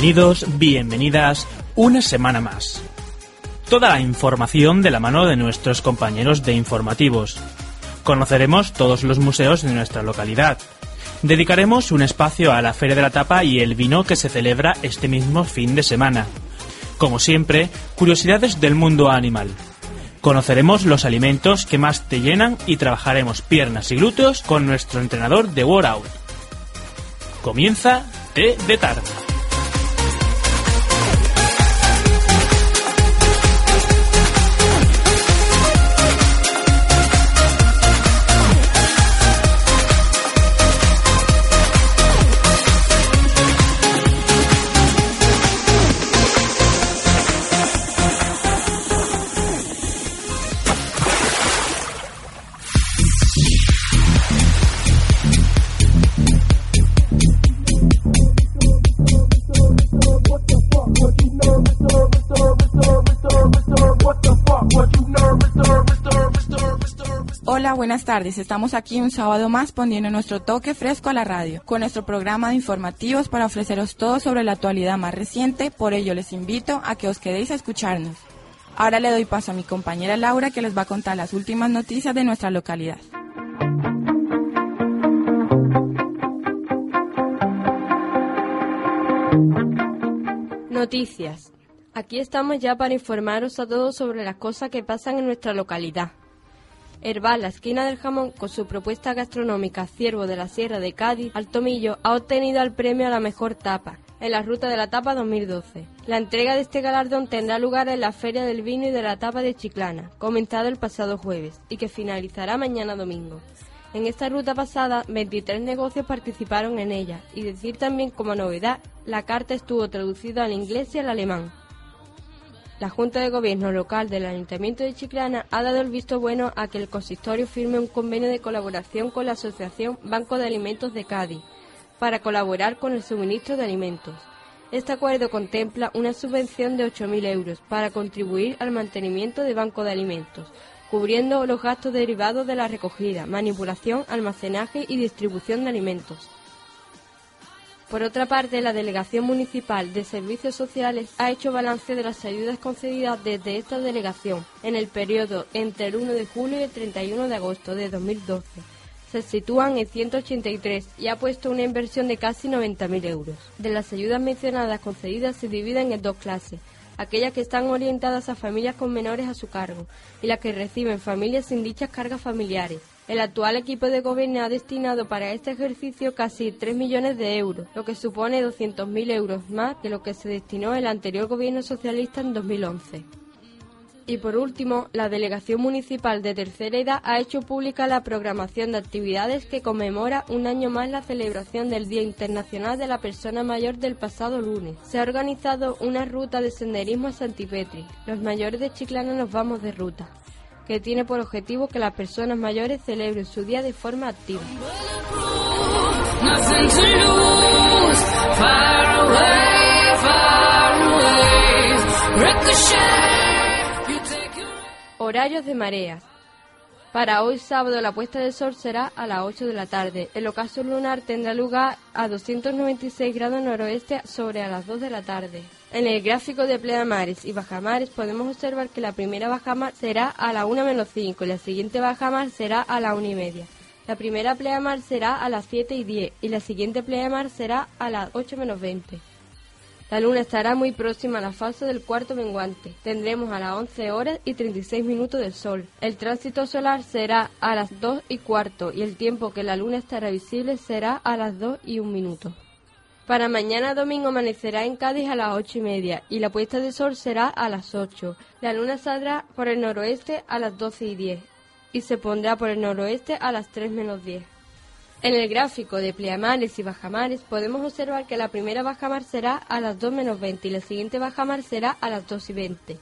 Bienvenidos, bienvenidas, una semana más. Toda la información de la mano de nuestros compañeros de informativos. Conoceremos todos los museos de nuestra localidad. Dedicaremos un espacio a la Feria de la Tapa y el vino que se celebra este mismo fin de semana. Como siempre, curiosidades del mundo animal. Conoceremos los alimentos que más te llenan y trabajaremos piernas y glúteos con nuestro entrenador de Out. Comienza T de Tarde. Buenas tardes. Estamos aquí un sábado más poniendo nuestro toque fresco a la radio, con nuestro programa de informativos para ofreceros todo sobre la actualidad más reciente. Por ello les invito a que os quedéis a escucharnos. Ahora le doy paso a mi compañera Laura que les va a contar las últimas noticias de nuestra localidad. Noticias. Aquí estamos ya para informaros a todos sobre las cosas que pasan en nuestra localidad. Herbal, la esquina del jamón, con su propuesta gastronómica Ciervo de la Sierra de Cádiz, al Tomillo, ha obtenido el premio a la mejor tapa en la Ruta de la Tapa 2012. La entrega de este galardón tendrá lugar en la Feria del Vino y de la Tapa de Chiclana, comenzado el pasado jueves, y que finalizará mañana domingo. En esta ruta pasada, 23 negocios participaron en ella, y decir también como novedad, la carta estuvo traducida al inglés y al alemán. La Junta de Gobierno Local del Ayuntamiento de Chiclana ha dado el visto bueno a que el consistorio firme un convenio de colaboración con la Asociación Banco de Alimentos de Cádiz para colaborar con el suministro de alimentos. Este acuerdo contempla una subvención de 8.000 euros para contribuir al mantenimiento de Banco de Alimentos, cubriendo los gastos derivados de la recogida, manipulación, almacenaje y distribución de alimentos. Por otra parte, la Delegación Municipal de Servicios Sociales ha hecho balance de las ayudas concedidas desde esta delegación en el periodo entre el 1 de julio y el 31 de agosto de 2012. Se sitúan en 183 y ha puesto una inversión de casi 90.000 euros. De las ayudas mencionadas concedidas se dividen en dos clases, aquellas que están orientadas a familias con menores a su cargo y las que reciben familias sin dichas cargas familiares. El actual equipo de gobierno ha destinado para este ejercicio casi 3 millones de euros, lo que supone 200.000 euros más que lo que se destinó el anterior gobierno socialista en 2011. Y por último, la Delegación Municipal de Tercera Edad ha hecho pública la programación de actividades que conmemora un año más la celebración del Día Internacional de la Persona Mayor del pasado lunes. Se ha organizado una ruta de senderismo a Santipetri. Los mayores de Chiclana nos vamos de ruta, que tiene por objetivo que las personas mayores celebren su día de forma activa. Horarios de mareas. Para hoy sábado la puesta de sol será a las 8 de la tarde. El ocaso lunar tendrá lugar a 296 grados noroeste sobre a las 2 de la tarde. En el gráfico de pleamares y bajamares podemos observar que la primera bajamar será a la 1 menos 5 y la siguiente bajamar será a la 1 y media. La primera pleamar será a las 7 y 10 y la siguiente pleamar será a las 8 menos 20. La luna estará muy próxima a la fase del cuarto menguante. Tendremos a las 11 horas y 36 minutos del sol. El tránsito solar será a las 2 y cuarto y el tiempo que la luna estará visible será a las 2 y 1 minuto. Para mañana domingo amanecerá en Cádiz a las 8 y media y la puesta de sol será a las 8. La luna saldrá por el noroeste a las 12 y 10 y se pondrá por el noroeste a las 3 menos 10. En el gráfico de pleamares y bajamares podemos observar que la primera bajamar será a las 2 menos 20 y la siguiente bajamar será a las 2 y 20.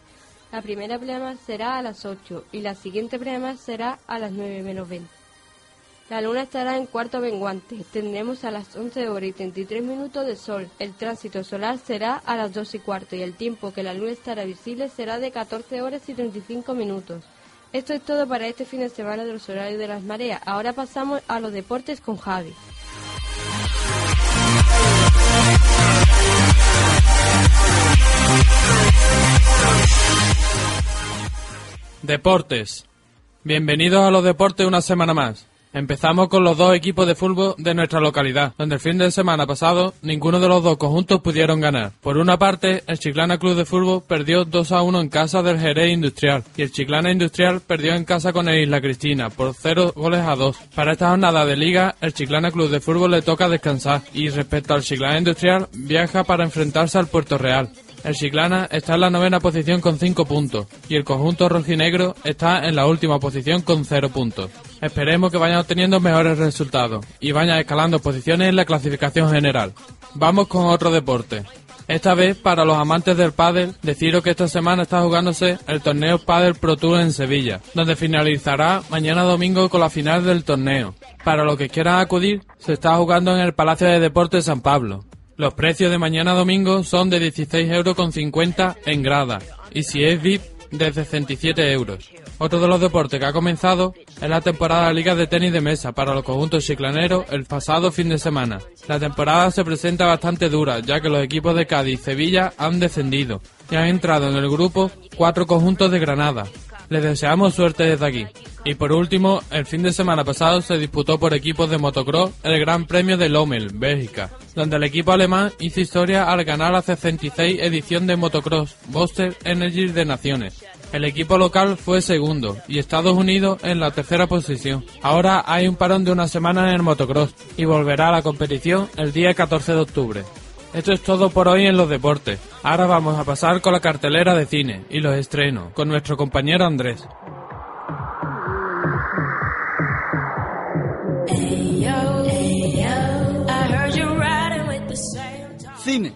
La primera pleamar será a las 8 y la siguiente pleamar será a las 9 menos 20. La luna estará en cuarto menguante. Tendremos a las 11 horas y 33 minutos de sol. El tránsito solar será a las 2 y cuarto y el tiempo que la luna estará visible será de 14 horas y 35 minutos. Esto es todo para este fin de semana de los horarios de las mareas. Ahora pasamos a los deportes con Javi. Deportes. Bienvenidos a los deportes una semana más. Empezamos con los dos equipos de fútbol de nuestra localidad, donde el fin de semana pasado ninguno de los dos conjuntos pudieron ganar. Por una parte, el Chiclana Club de Fútbol perdió 2 a 1 en casa del Jerez Industrial y el Chiclana Industrial perdió en casa con el Isla Cristina por 0 goles a 2. Para esta jornada de liga, el Chiclana Club de Fútbol le toca descansar y respecto al Chiclana Industrial viaja para enfrentarse al Puerto Real. El Chiclana está en la novena posición con 5 puntos y el conjunto rojinegro está en la última posición con 0 puntos. Esperemos que vayan obteniendo mejores resultados y vayan escalando posiciones en la clasificación general. Vamos con otro deporte. Esta vez, para los amantes del pádel, deciros que esta semana está jugándose el torneo Padel Pro Tour en Sevilla, donde finalizará mañana domingo con la final del torneo. Para los que quieran acudir, se está jugando en el Palacio de Deportes San Pablo. Los precios de mañana domingo son de 16,50 euros en grada y si es VIP de 67 euros. Otro de los deportes que ha comenzado es la temporada de Liga de Tenis de Mesa para los conjuntos chiclaneros el pasado fin de semana. La temporada se presenta bastante dura ya que los equipos de Cádiz y Sevilla han descendido y han entrado en el grupo cuatro conjuntos de Granada. Les deseamos suerte desde aquí. Y por último, el fin de semana pasado se disputó por equipos de motocross el Gran Premio de Lommel, Bélgica, donde el equipo alemán hizo historia al ganar la 66 edición de motocross Boster Energy de Naciones. El equipo local fue segundo y Estados Unidos en la tercera posición. Ahora hay un parón de una semana en el motocross y volverá a la competición el día 14 de octubre. Esto es todo por hoy en los deportes. Ahora vamos a pasar con la cartelera de cine y los estrenos, con nuestro compañero Andrés. Cine.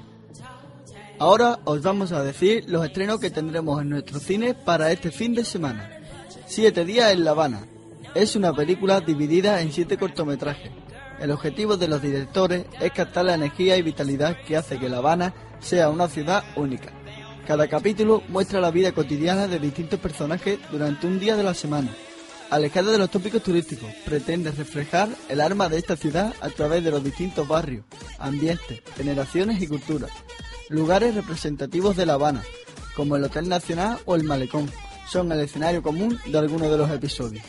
Ahora os vamos a decir los estrenos que tendremos en nuestro cine para este fin de semana. Siete días en La Habana. Es una película dividida en siete cortometrajes. El objetivo de los directores es captar la energía y vitalidad que hace que La Habana sea una ciudad única. Cada capítulo muestra la vida cotidiana de distintos personajes durante un día de la semana. Alejada de los tópicos turísticos, pretende reflejar el alma de esta ciudad a través de los distintos barrios, ambientes, generaciones y culturas. Lugares representativos de La Habana, como el Hotel Nacional o el Malecón, son el escenario común de algunos de los episodios.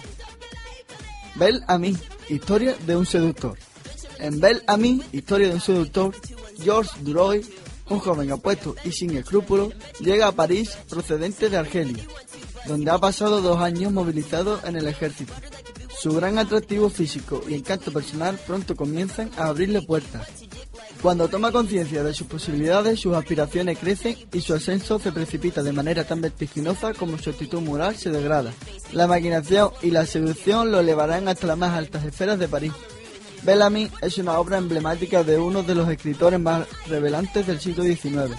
Bel a mí, historia de un seductor. En Bel a mí, historia de un seductor, George Duroy, un joven apuesto y sin escrúpulos, llega a París procedente de Argelia, donde ha pasado dos años movilizado en el ejército. Su gran atractivo físico y encanto personal pronto comienzan a abrirle puertas. Cuando toma conciencia de sus posibilidades, sus aspiraciones crecen y su ascenso se precipita de manera tan vertiginosa como su actitud moral se degrada. La maquinación y la seducción lo elevarán hasta las más altas esferas de París. Bellamy es una obra emblemática de uno de los escritores más revelantes del siglo XIX.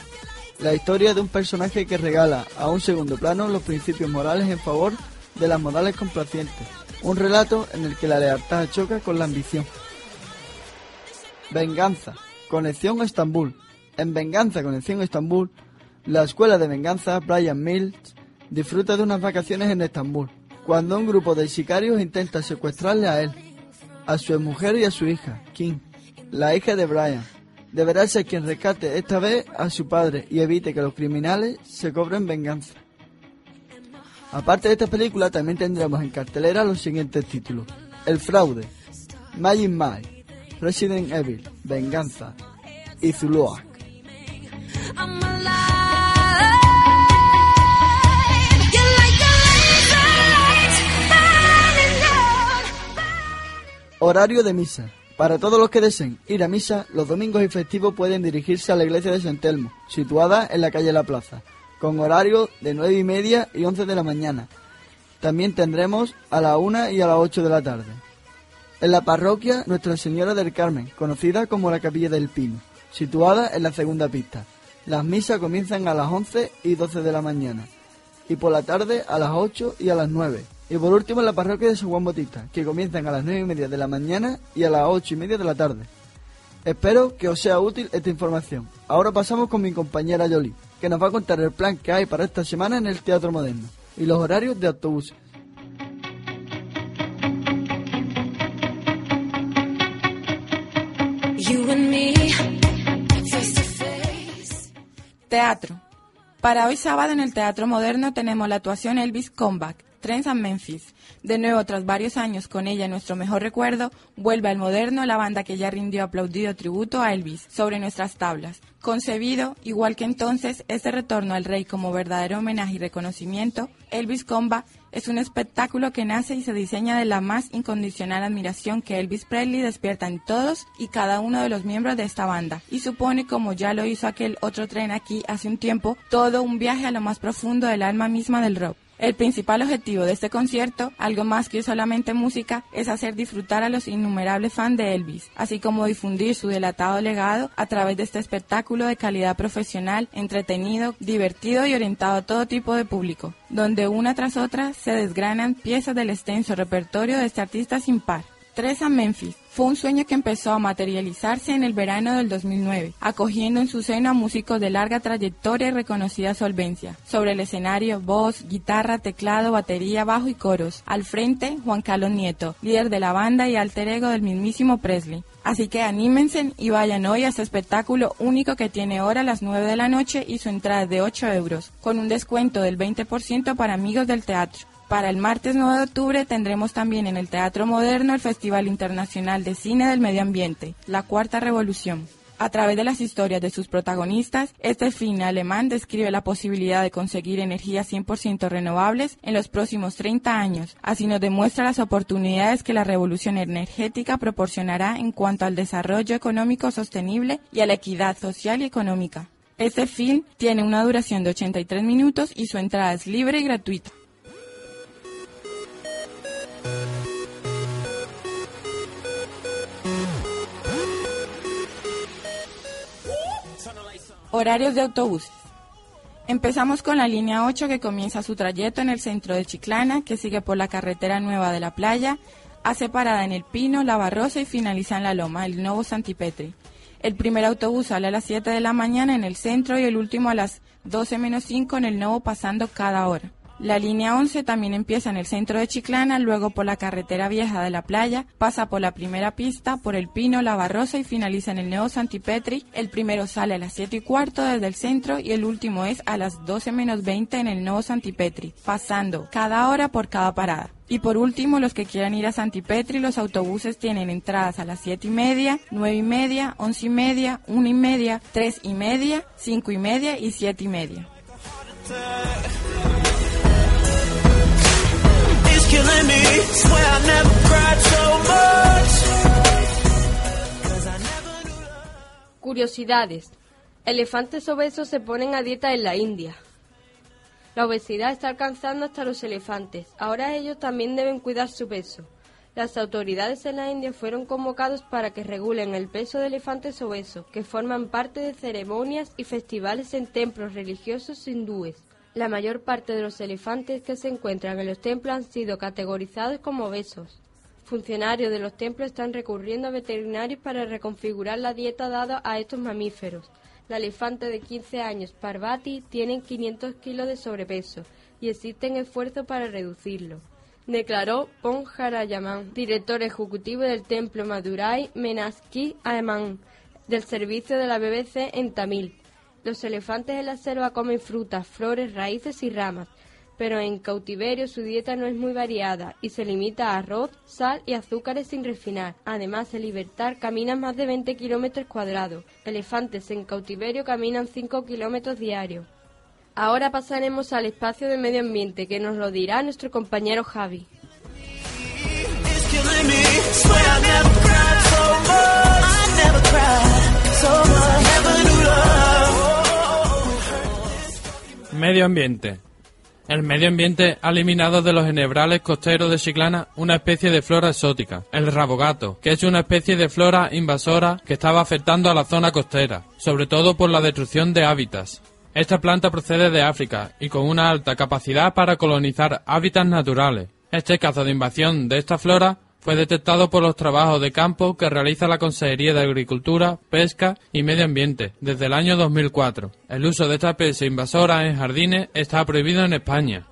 La historia de un personaje que regala a un segundo plano los principios morales en favor de las modales complacientes. Un relato en el que la lealtad choca con la ambición. Venganza. Conexión Estambul. En Venganza, Conexión Estambul, la escuela de venganza Brian Mills disfruta de unas vacaciones en Estambul, cuando un grupo de sicarios intenta secuestrarle a él, a su mujer y a su hija, Kim, la hija de Brian. Deberá ser quien rescate esta vez a su padre y evite que los criminales se cobren venganza. Aparte de esta película, también tendremos en cartelera los siguientes títulos: El fraude, Magic Mike, Resident Evil, Venganza y Zuluac. Horario de misa. Para todos los que deseen ir a misa, los domingos y festivos pueden dirigirse a la iglesia de San Telmo, situada en la calle La Plaza, con horario de 9 y media y 11 de la mañana. También tendremos a las 1 y a las 8 de la tarde. En la parroquia Nuestra Señora del Carmen, conocida como la Capilla del Pino, situada en la segunda pista. Las misas comienzan a las 11 y 12 de la mañana y por la tarde a las 8 y a las 9. Y por último en la parroquia de San Juan Bautista, que comienzan a las 9 y media de la mañana y a las 8 y media de la tarde. Espero que os sea útil esta información. Ahora pasamos con mi compañera Yoli, que nos va a contar el plan que hay para esta semana en el Teatro Moderno y los horarios de autobuses. Teatro. Para hoy sábado en el Teatro Moderno tenemos la actuación Elvis Comeback, Trends and Memphis. De nuevo, tras varios años con ella, nuestro mejor recuerdo, vuelve al moderno la banda que ya rindió aplaudido tributo a Elvis sobre nuestras tablas. Concebido, igual que entonces, este retorno al rey como verdadero homenaje y reconocimiento, Elvis Comba es un espectáculo que nace y se diseña de la más incondicional admiración que Elvis Presley despierta en todos y cada uno de los miembros de esta banda y supone, como ya lo hizo aquel otro tren aquí hace un tiempo, todo un viaje a lo más profundo del alma misma del rock. El principal objetivo de este concierto, algo más que solamente música, es hacer disfrutar a los innumerables fans de Elvis, así como difundir su delatado legado a través de este espectáculo de calidad profesional, entretenido, divertido y orientado a todo tipo de público, donde una tras otra se desgranan piezas del extenso repertorio de este artista sin par. Tres a Memphis, fue un sueño que empezó a materializarse en el verano del 2009, acogiendo en su seno a músicos de larga trayectoria y reconocida solvencia. Sobre el escenario, voz, guitarra, teclado, batería, bajo y coros. Al frente, Juan Carlos Nieto, líder de la banda y alter ego del mismísimo Presley. Así que anímense y vayan hoy a este espectáculo único que tiene hora a las 9 de la noche y su entrada de 8 euros, con un descuento del 20% para amigos del teatro. Para el martes 9 de octubre tendremos también en el Teatro Moderno el Festival Internacional de Cine del Medio Ambiente, la Cuarta Revolución. A través de las historias de sus protagonistas, este film alemán describe la posibilidad de conseguir energías 100% renovables en los próximos 30 años. Así nos demuestra las oportunidades que la revolución energética proporcionará en cuanto al desarrollo económico sostenible y a la equidad social y económica. Este film tiene una duración de 83 minutos y su entrada es libre y gratuita. Horarios de autobuses. Empezamos con la línea 8 que comienza su trayecto en el centro de Chiclana, que sigue por la carretera nueva de la playa, hace parada en El Pino, La Barrosa y finaliza en La Loma, el nuevo Santipetri. El primer autobús sale a las 7 de la mañana en el centro y el último a las 12 menos 5 en el nuevo pasando cada hora. La línea 11 también empieza en el centro de Chiclana, luego por la carretera vieja de la playa, pasa por la primera pista, por el Pino, la Barrosa y finaliza en el Nuevo Santipetri. El primero sale a las 7 y cuarto desde el centro y el último es a las 12 menos 20 en el Nuevo Santipetri, pasando cada hora por cada parada. Y por último, los que quieran ir a Santipetri, los autobuses tienen entradas a las 7 y media, 9 y media, 11 y media, 1 y media, 3 y media, 5 y media y 7 y media. Curiosidades. Elefantes obesos se ponen a dieta en la India. La obesidad está alcanzando hasta los elefantes. Ahora ellos también deben cuidar su peso. Las autoridades en la India fueron convocados para que regulen el peso de elefantes obesos, que forman parte de ceremonias y festivales en templos religiosos hindúes. La mayor parte de los elefantes que se encuentran en los templos han sido categorizados como obesos. Funcionarios de los templos están recurriendo a veterinarios para reconfigurar la dieta dada a estos mamíferos. La elefante de 15 años Parvati tiene 500 kilos de sobrepeso y existen esfuerzos para reducirlo declaró Pon Harayaman, director ejecutivo del templo Madurai Menaski Aman, del servicio de la BBC en Tamil. Los elefantes en la selva comen frutas, flores, raíces y ramas, pero en cautiverio su dieta no es muy variada y se limita a arroz, sal y azúcares sin refinar. Además, en libertad caminan más de 20 kilómetros cuadrados. Elefantes en cautiverio caminan 5 kilómetros diarios. Ahora pasaremos al espacio de medio ambiente que nos lo dirá nuestro compañero Javi. Medio ambiente. El medio ambiente ha eliminado de los enebrales costeros de Chiclana una especie de flora exótica, el rabogato, que es una especie de flora invasora que estaba afectando a la zona costera, sobre todo por la destrucción de hábitats. Esta planta procede de África y con una alta capacidad para colonizar hábitats naturales. Este caso de invasión de esta flora fue detectado por los trabajos de campo que realiza la Consejería de Agricultura, Pesca y Medio Ambiente desde el año 2004. El uso de esta especie invasora en jardines está prohibido en España.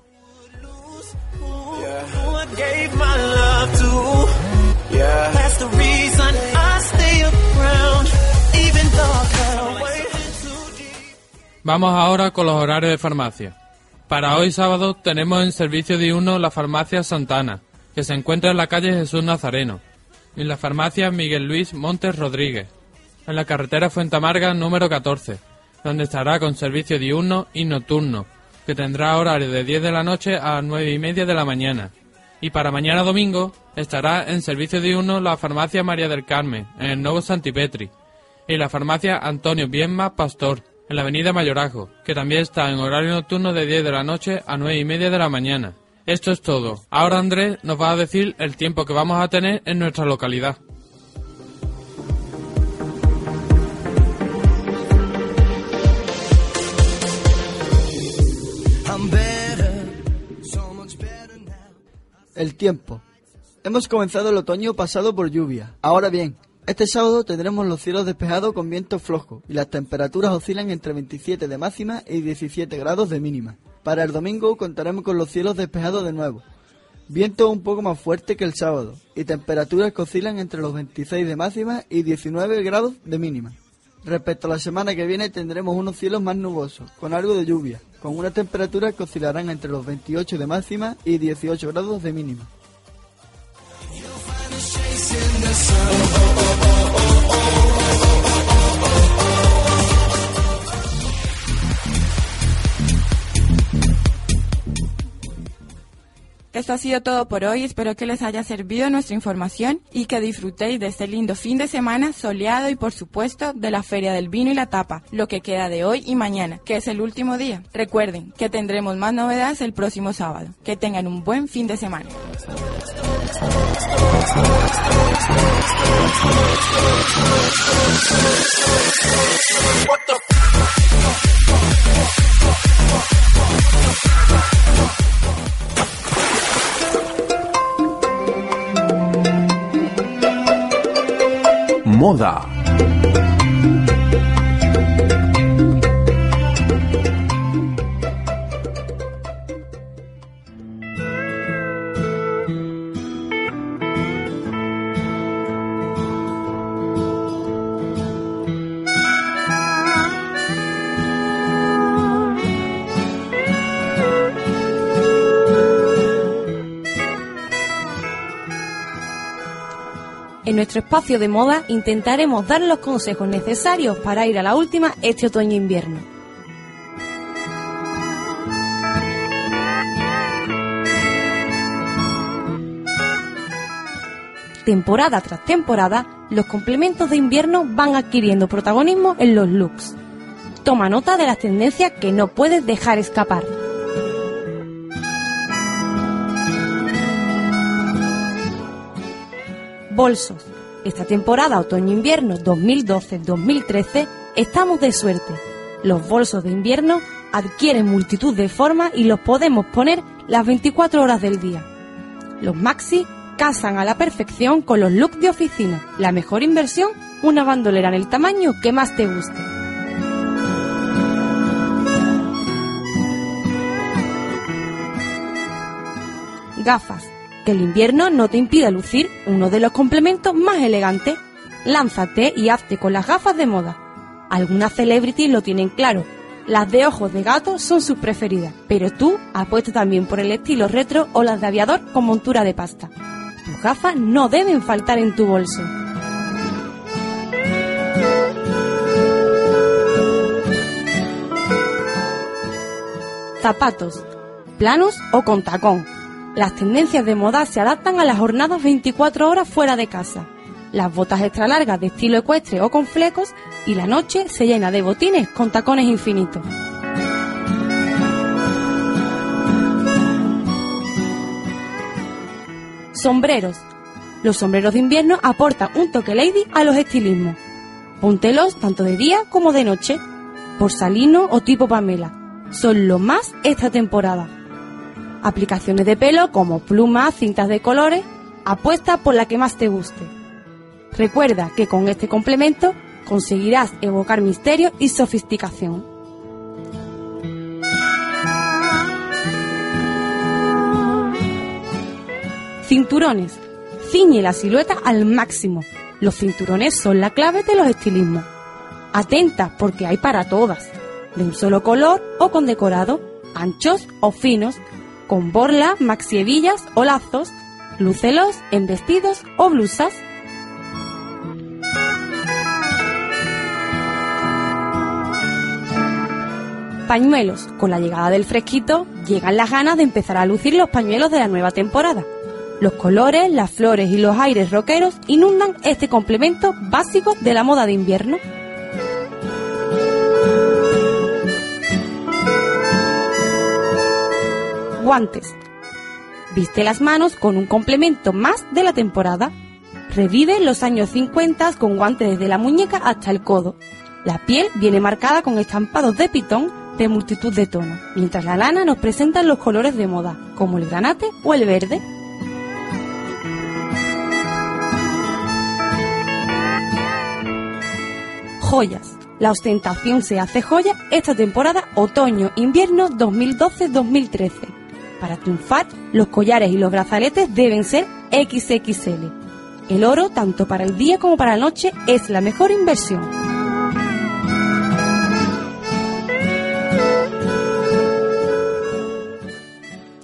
Vamos ahora con los horarios de farmacia. Para hoy sábado tenemos en servicio diurno la farmacia Santana, que se encuentra en la calle Jesús Nazareno, y la farmacia Miguel Luis Montes Rodríguez, en la carretera Fuentamarga número 14, donde estará con servicio diurno y nocturno, que tendrá horario de 10 de la noche a 9 y media de la mañana. Y para mañana domingo estará en servicio diurno la farmacia María del Carmen, en el Nuevo Santipetri, y la farmacia Antonio Bienma Pastor, en la avenida Mayorazgo, que también está en horario nocturno de 10 de la noche a 9 y media de la mañana. Esto es todo. Ahora Andrés nos va a decir el tiempo que vamos a tener en nuestra localidad. El tiempo. Hemos comenzado el otoño pasado por lluvia. Ahora bien, este sábado tendremos los cielos despejados con viento flojo y las temperaturas oscilan entre 27 de máxima y 17 grados de mínima. Para el domingo contaremos con los cielos despejados de nuevo, viento un poco más fuerte que el sábado y temperaturas que oscilan entre los 26 de máxima y 19 grados de mínima. Respecto a la semana que viene tendremos unos cielos más nubosos, con algo de lluvia, con una temperatura que oscilarán entre los 28 de máxima y 18 grados de mínima. Esto ha sido todo por hoy. Espero que les haya servido nuestra información y que disfrutéis de este lindo fin de semana soleado y por supuesto de la Feria del Vino y la Tapa, lo que queda de hoy y mañana, que es el último día. Recuerden que tendremos más novedades el próximo sábado. Que tengan un buen fin de semana. Moda. Nuestro espacio de moda intentaremos dar los consejos necesarios para ir a la última este otoño-invierno. Temporada tras temporada, los complementos de invierno van adquiriendo protagonismo en los looks. Toma nota de las tendencias que no puedes dejar escapar. Bolsos. Esta temporada otoño-invierno 2012-2013 estamos de suerte. Los bolsos de invierno adquieren multitud de formas y los podemos poner las 24 horas del día. Los maxi casan a la perfección con los looks de oficina. La mejor inversión, una bandolera en el tamaño que más te guste. Gafas. Que el invierno no te impida lucir uno de los complementos más elegantes. Lánzate y hazte con las gafas de moda. Algunas celebrities lo tienen claro. Las de ojos de gato son sus preferidas, pero tú apuesta también por el estilo retro o las de aviador con montura de pasta. Tus gafas no deben faltar en tu bolso. Zapatos, planos o con tacón. Las tendencias de moda se adaptan a las jornadas 24 horas fuera de casa. Las botas extra largas de estilo ecuestre o con flecos y la noche se llena de botines con tacones infinitos. Sombreros. Los sombreros de invierno aportan un toque lady a los estilismos. Póntelos tanto de día como de noche, por salino o tipo Pamela. Son lo más esta temporada. Aplicaciones de pelo como plumas, cintas de colores, apuesta por la que más te guste. Recuerda que con este complemento conseguirás evocar misterio y sofisticación. Cinturones. Ciñe la silueta al máximo. Los cinturones son la clave de los estilismos. Atenta porque hay para todas. De un solo color o con decorado, anchos o finos, con borla, maxievillas o lazos, lúcelos en vestidos o blusas. Pañuelos. Con la llegada del fresquito llegan las ganas de empezar a lucir los pañuelos de la nueva temporada. Los colores, las flores y los aires roqueros inundan este complemento básico de la moda de invierno. Guantes. Viste las manos con un complemento más de la temporada. Revive los años 50 con guantes desde la muñeca hasta el codo. La piel viene marcada con estampados de pitón de multitud de tonos, mientras la lana nos presenta los colores de moda, como el granate o el verde. Joyas. La ostentación se hace joya esta temporada otoño-invierno 2012-2013. Para triunfar, los collares y los brazaletes deben ser XXL. El oro, tanto para el día como para la noche, es la mejor inversión.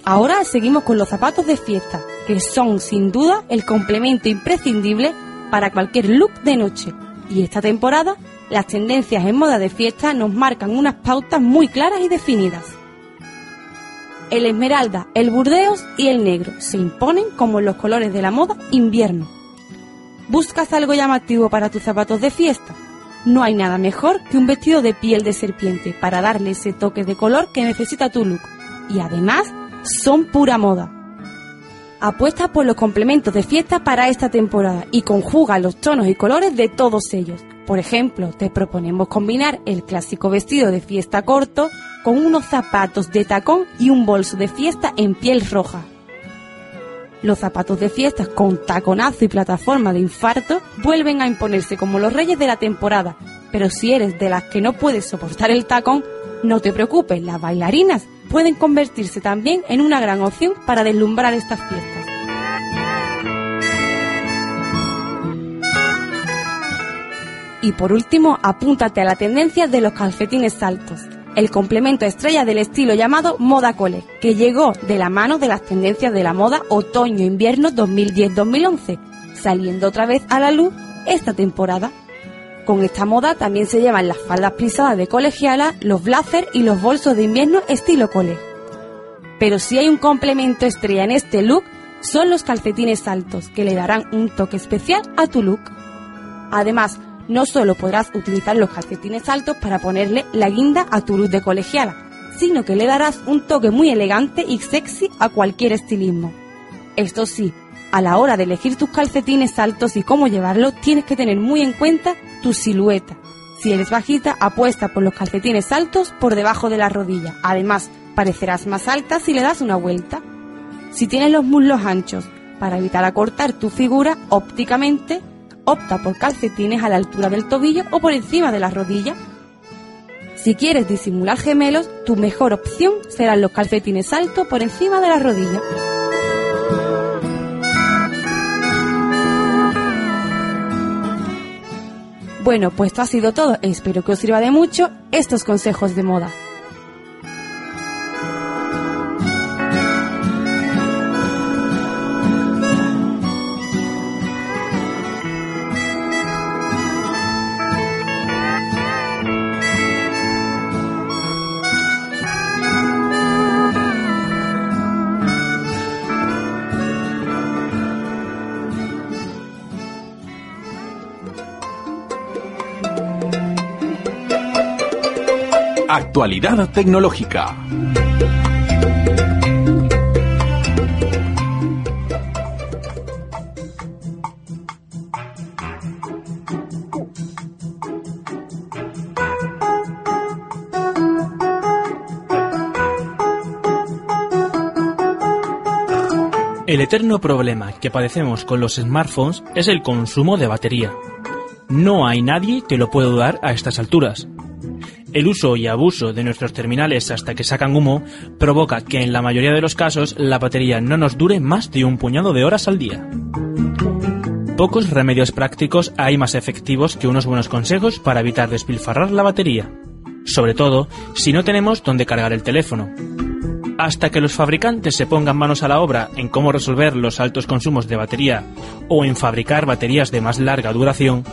Ahora seguimos con los zapatos de fiesta, que son sin duda el complemento imprescindible para cualquier look de noche. Y esta temporada, las tendencias en moda de fiesta nos marcan unas pautas muy claras y definidas. El esmeralda, el burdeos y el negro se imponen como los colores de la moda invierno. ¿Buscas algo llamativo para tus zapatos de fiesta? No hay nada mejor que un vestido de piel de serpiente para darle ese toque de color que necesita tu look. Y además, son pura moda. Apuesta por los complementos de fiesta para esta temporada y conjuga los tonos y colores de todos ellos. Por ejemplo, te proponemos combinar el clásico vestido de fiesta corto con unos zapatos de tacón y un bolso de fiesta en piel roja. Los zapatos de fiesta con taconazo y plataforma de infarto vuelven a imponerse como los reyes de la temporada, pero si eres de las que no puedes soportar el tacón, no te preocupes, las bailarinas pueden convertirse también en una gran opción para deslumbrar estas fiestas. Y por último, apúntate a la tendencia de los calcetines altos, el complemento estrella del estilo llamado moda cole, que llegó de la mano de las tendencias de la moda otoño-invierno 2010-2011, saliendo otra vez a la luz esta temporada. Con esta moda también se llevan las faldas plisadas de colegiala, los blazers y los bolsos de invierno estilo cole. Pero si hay un complemento estrella en este look, son los calcetines altos, que le darán un toque especial a tu look. Además, no solo podrás utilizar los calcetines altos para ponerle la guinda a tu luz de colegiala, sino que le darás un toque muy elegante y sexy a cualquier estilismo. Esto sí, a la hora de elegir tus calcetines altos y cómo llevarlos, tienes que tener muy en cuenta tu silueta. Si eres bajita, apuesta por los calcetines altos por debajo de la rodilla. Además, parecerás más alta si le das una vuelta. Si tienes los muslos anchos, para evitar acortar tu figura ópticamente, opta por calcetines a la altura del tobillo o por encima de la rodilla. Si quieres disimular gemelos, tu mejor opción serán los calcetines altos por encima de la rodilla. Bueno, pues esto ha sido todo. Espero que os sirva de mucho estos consejos de moda. Actualidad tecnológica. El eterno problema que padecemos con los smartphones es el consumo de batería. No hay nadie que lo pueda dudar a estas alturas. El uso y abuso de nuestros terminales hasta que sacan humo provoca que en la mayoría de los casos la batería no nos dure más de un puñado de horas al día. Pocos remedios prácticos hay más efectivos que unos buenos consejos para evitar despilfarrar la batería, sobre todo si no tenemos dónde cargar el teléfono. Hasta que los fabricantes se pongan manos a la obra en cómo resolver los altos consumos de batería o en fabricar baterías de más larga duración,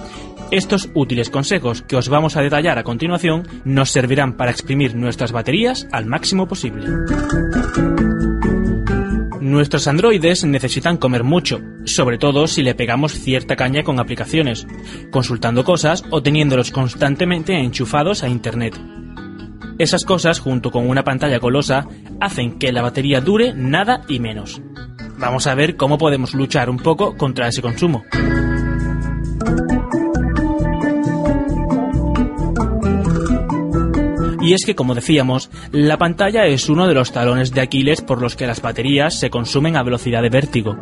estos útiles consejos que os vamos a detallar a continuación nos servirán para exprimir nuestras baterías al máximo posible. Nuestros androides necesitan comer mucho, sobre todo si le pegamos cierta caña con aplicaciones, consultando cosas o teniéndolos constantemente enchufados a Internet. Esas cosas, junto con una pantalla colosa, hacen que la batería dure nada y menos. Vamos a ver cómo podemos luchar un poco contra ese consumo. Y es que, como decíamos, la pantalla es uno de los talones de Aquiles por los que las baterías se consumen a velocidad de vértigo.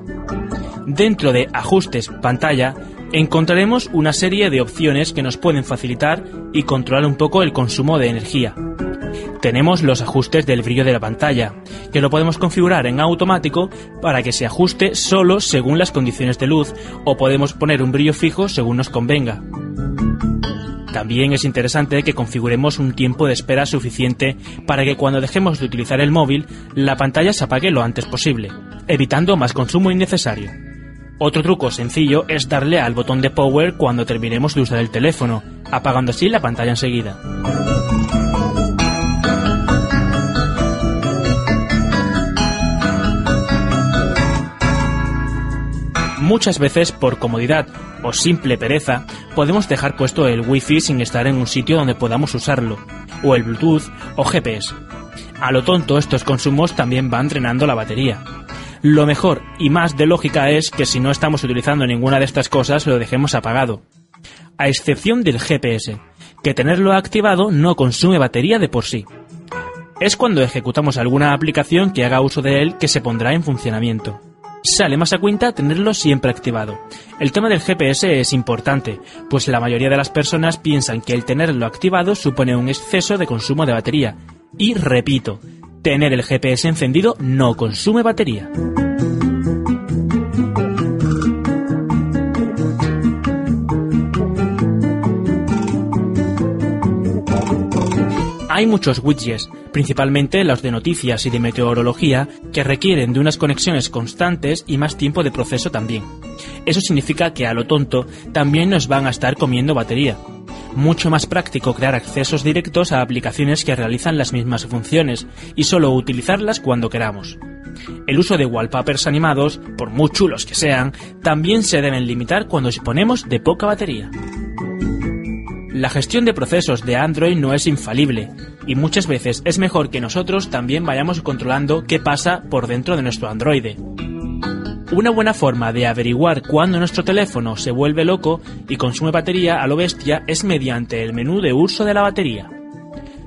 Dentro de Ajustes Pantalla encontraremos una serie de opciones que nos pueden facilitar y controlar un poco el consumo de energía. Tenemos los ajustes del brillo de la pantalla, que lo podemos configurar en automático para que se ajuste solo según las condiciones de luz o podemos poner un brillo fijo según nos convenga. También es interesante que configuremos un tiempo de espera suficiente para que cuando dejemos de utilizar el móvil, la pantalla se apague lo antes posible, evitando más consumo innecesario. Otro truco sencillo es darle al botón de power cuando terminemos de usar el teléfono, apagando así la pantalla enseguida. Muchas veces, por comodidad o simple pereza, podemos dejar puesto el Wi-Fi sin estar en un sitio donde podamos usarlo, o el Bluetooth o GPS. A lo tonto, estos consumos también van drenando la batería. Lo mejor y más de lógica es que si no estamos utilizando ninguna de estas cosas lo dejemos apagado. A excepción del GPS, que tenerlo activado no consume batería de por sí. Es cuando ejecutamos alguna aplicación que haga uso de él que se pondrá en funcionamiento sale más a cuenta tenerlo siempre activado. El tema del GPS es importante, pues la mayoría de las personas piensan que el tenerlo activado supone un exceso de consumo de batería. Y repito, tener el GPS encendido no consume batería. Hay muchos widgets, principalmente los de noticias y de meteorología, que requieren de unas conexiones constantes y más tiempo de proceso también. Eso significa que a lo tonto también nos van a estar comiendo batería. Mucho más práctico crear accesos directos a aplicaciones que realizan las mismas funciones y solo utilizarlas cuando queramos. El uso de wallpapers animados, por muy chulos que sean, también se deben limitar cuando disponemos de poca batería. La gestión de procesos de Android no es infalible y muchas veces es mejor que nosotros también vayamos controlando qué pasa por dentro de nuestro Android. Una buena forma de averiguar cuándo nuestro teléfono se vuelve loco y consume batería a lo bestia es mediante el menú de uso de la batería.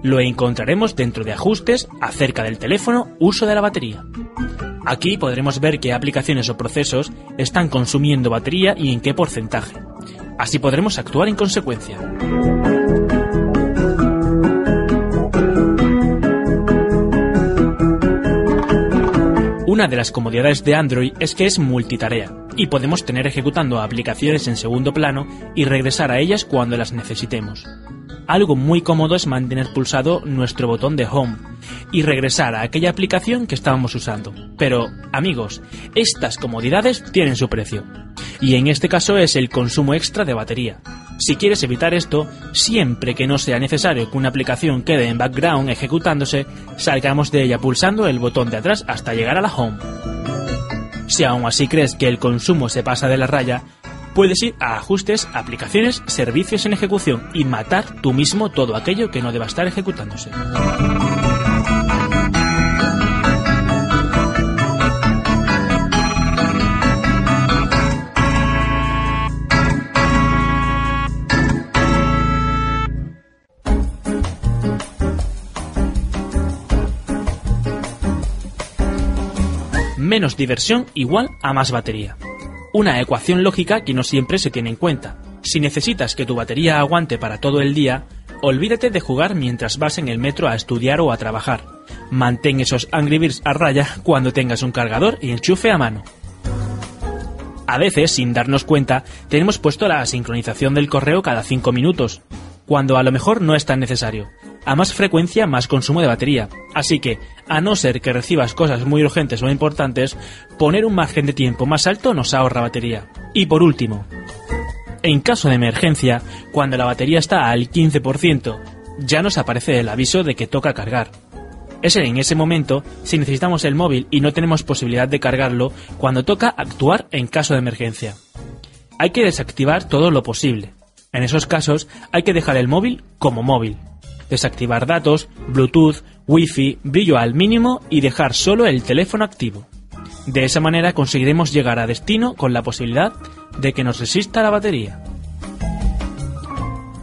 Lo encontraremos dentro de ajustes acerca del teléfono uso de la batería. Aquí podremos ver qué aplicaciones o procesos están consumiendo batería y en qué porcentaje. Así podremos actuar en consecuencia. Una de las comodidades de Android es que es multitarea y podemos tener ejecutando aplicaciones en segundo plano y regresar a ellas cuando las necesitemos. Algo muy cómodo es mantener pulsado nuestro botón de Home y regresar a aquella aplicación que estábamos usando. Pero, amigos, estas comodidades tienen su precio. Y en este caso es el consumo extra de batería. Si quieres evitar esto, siempre que no sea necesario que una aplicación quede en background ejecutándose, salgamos de ella pulsando el botón de atrás hasta llegar a la home. Si aún así crees que el consumo se pasa de la raya, puedes ir a ajustes, aplicaciones, servicios en ejecución y matar tú mismo todo aquello que no deba estar ejecutándose. Menos diversión igual a más batería. Una ecuación lógica que no siempre se tiene en cuenta. Si necesitas que tu batería aguante para todo el día, olvídate de jugar mientras vas en el metro a estudiar o a trabajar. Mantén esos Angry Birds a raya cuando tengas un cargador y enchufe a mano. A veces, sin darnos cuenta, tenemos puesto la sincronización del correo cada 5 minutos, cuando a lo mejor no es tan necesario. A más frecuencia, más consumo de batería. Así que, a no ser que recibas cosas muy urgentes o importantes, poner un margen de tiempo más alto nos ahorra batería. Y por último, en caso de emergencia, cuando la batería está al 15%, ya nos aparece el aviso de que toca cargar. Es en ese momento si necesitamos el móvil y no tenemos posibilidad de cargarlo cuando toca actuar en caso de emergencia. Hay que desactivar todo lo posible. En esos casos hay que dejar el móvil como móvil, desactivar datos, Bluetooth, Wi-Fi, brillo al mínimo y dejar solo el teléfono activo. De esa manera conseguiremos llegar a destino con la posibilidad de que nos resista la batería.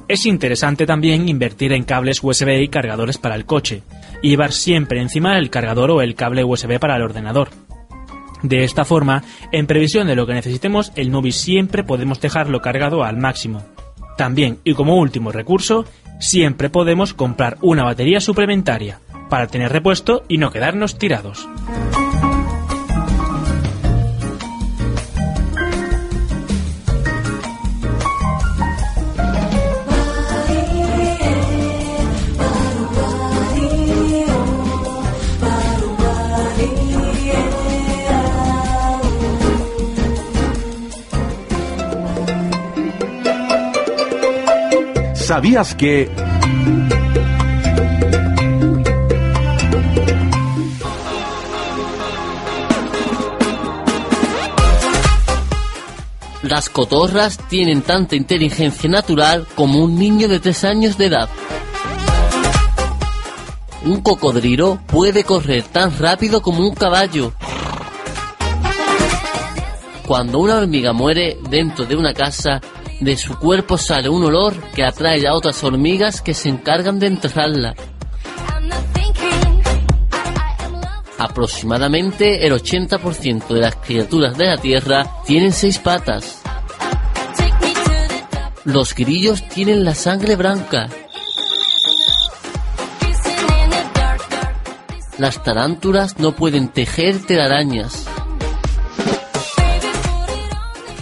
Es interesante también invertir en cables USB y cargadores para el coche, y llevar siempre encima el cargador o el cable USB para el ordenador. De esta forma, en previsión de lo que necesitemos, el móvil siempre podemos dejarlo cargado al máximo. También, y como último recurso, siempre podemos comprar una batería suplementaria para tener repuesto y no quedarnos tirados. ¿Sabías que... Las cotorras tienen tanta inteligencia natural como un niño de tres años de edad. Un cocodrilo puede correr tan rápido como un caballo. Cuando una hormiga muere dentro de una casa, de su cuerpo sale un olor que atrae a otras hormigas que se encargan de enterrarla. Aproximadamente el 80% de las criaturas de la Tierra tienen seis patas. Los grillos tienen la sangre blanca. Las tarántulas no pueden tejer telarañas.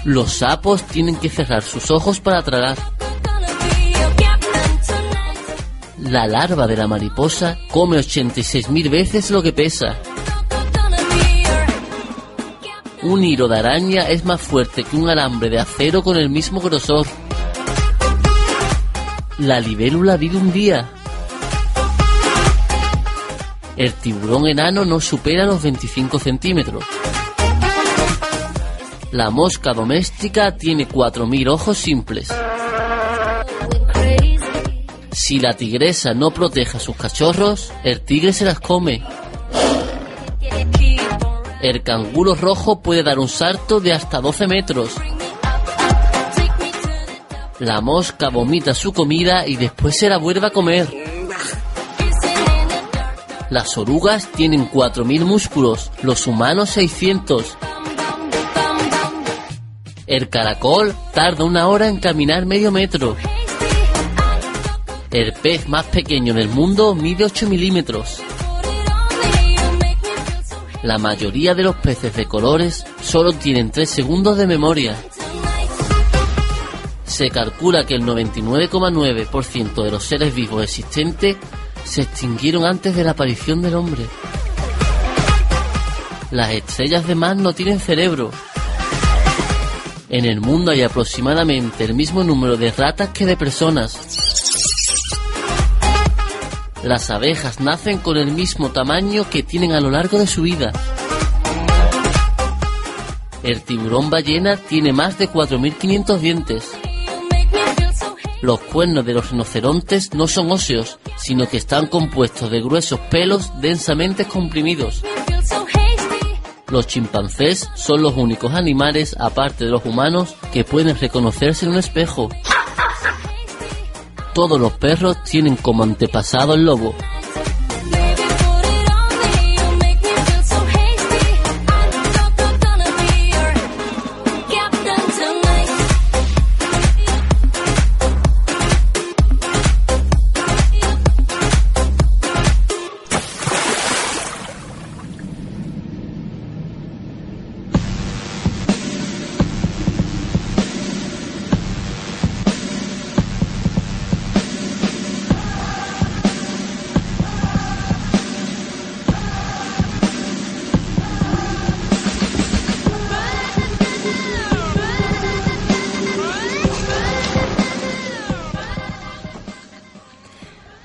Los sapos tienen que cerrar sus ojos para tragar. La larva de la mariposa come 86.000 veces lo que pesa. Un hilo de araña es más fuerte que un alambre de acero con el mismo grosor. La libélula vive un día. El tiburón enano no supera los 25 centímetros. La mosca doméstica tiene 4.000 ojos simples. Si la tigresa no protege a sus cachorros, el tigre se las come. El canguro rojo puede dar un salto de hasta 12 metros. La mosca vomita su comida y después se la vuelve a comer. Las orugas tienen 4.000 músculos, los humanos 600. El caracol tarda una hora en caminar medio metro. El pez más pequeño del mundo mide 8 milímetros. La mayoría de los peces de colores solo tienen 3 segundos de memoria. Se calcula que el 99,9% de los seres vivos existentes se extinguieron antes de la aparición del hombre. Las estrellas de mar no tienen cerebro. En el mundo hay aproximadamente el mismo número de ratas que de personas. Las abejas nacen con el mismo tamaño que tienen a lo largo de su vida. El tiburón ballena tiene más de 4.500 dientes. Los cuernos de los rinocerontes no son óseos, sino que están compuestos de gruesos pelos densamente comprimidos. Los chimpancés son los únicos animales, aparte de los humanos, que pueden reconocerse en un espejo. Todos los perros tienen como antepasado el lobo.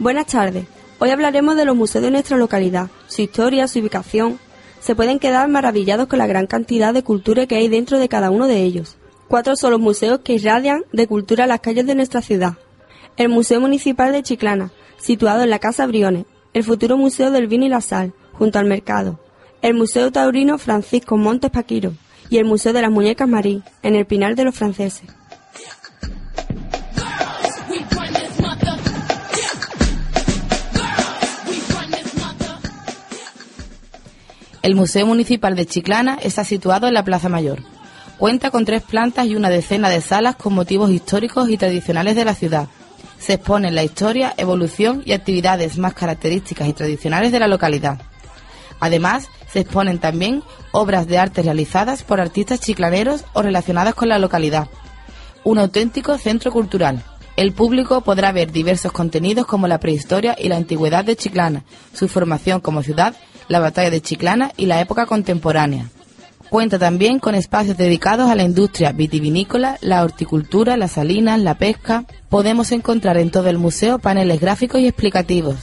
Buenas tardes. Hoy hablaremos de los museos de nuestra localidad, su historia, su ubicación. Se pueden quedar maravillados con la gran cantidad de cultura que hay dentro de cada uno de ellos. Cuatro son los museos que irradian de cultura las calles de nuestra ciudad. El Museo Municipal de Chiclana, situado en la Casa Briones, el futuro Museo del Vino y la Sal, junto al mercado, el Museo Taurino Francisco Montes Paquiro y el Museo de las Muñecas Marí, en el Pinar de los Franceses. El Museo Municipal de Chiclana está situado en la Plaza Mayor. Cuenta con tres plantas y una decena de salas con motivos históricos y tradicionales de la ciudad. Se exponen la historia, evolución y actividades más características y tradicionales de la localidad. Además, se exponen también obras de arte realizadas por artistas chiclaneros o relacionadas con la localidad. Un auténtico centro cultural. El público podrá ver diversos contenidos como la prehistoria y la antigüedad de Chiclana, su formación como ciudad la batalla de Chiclana y la época contemporánea. Cuenta también con espacios dedicados a la industria vitivinícola, la horticultura, las salinas, la pesca. Podemos encontrar en todo el museo paneles gráficos y explicativos,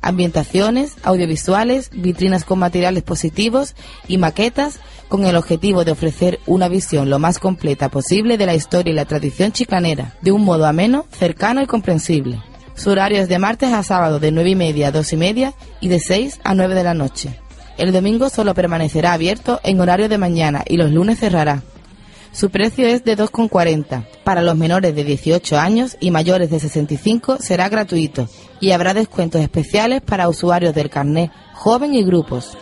ambientaciones, audiovisuales, vitrinas con materiales positivos y maquetas con el objetivo de ofrecer una visión lo más completa posible de la historia y la tradición chiclanera, de un modo ameno, cercano y comprensible. Su horario es de martes a sábado de 9 y media a 2 y media y de 6 a 9 de la noche. El domingo solo permanecerá abierto en horario de mañana y los lunes cerrará. Su precio es de 2,40. Para los menores de 18 años y mayores de 65 será gratuito y habrá descuentos especiales para usuarios del carnet joven y grupos.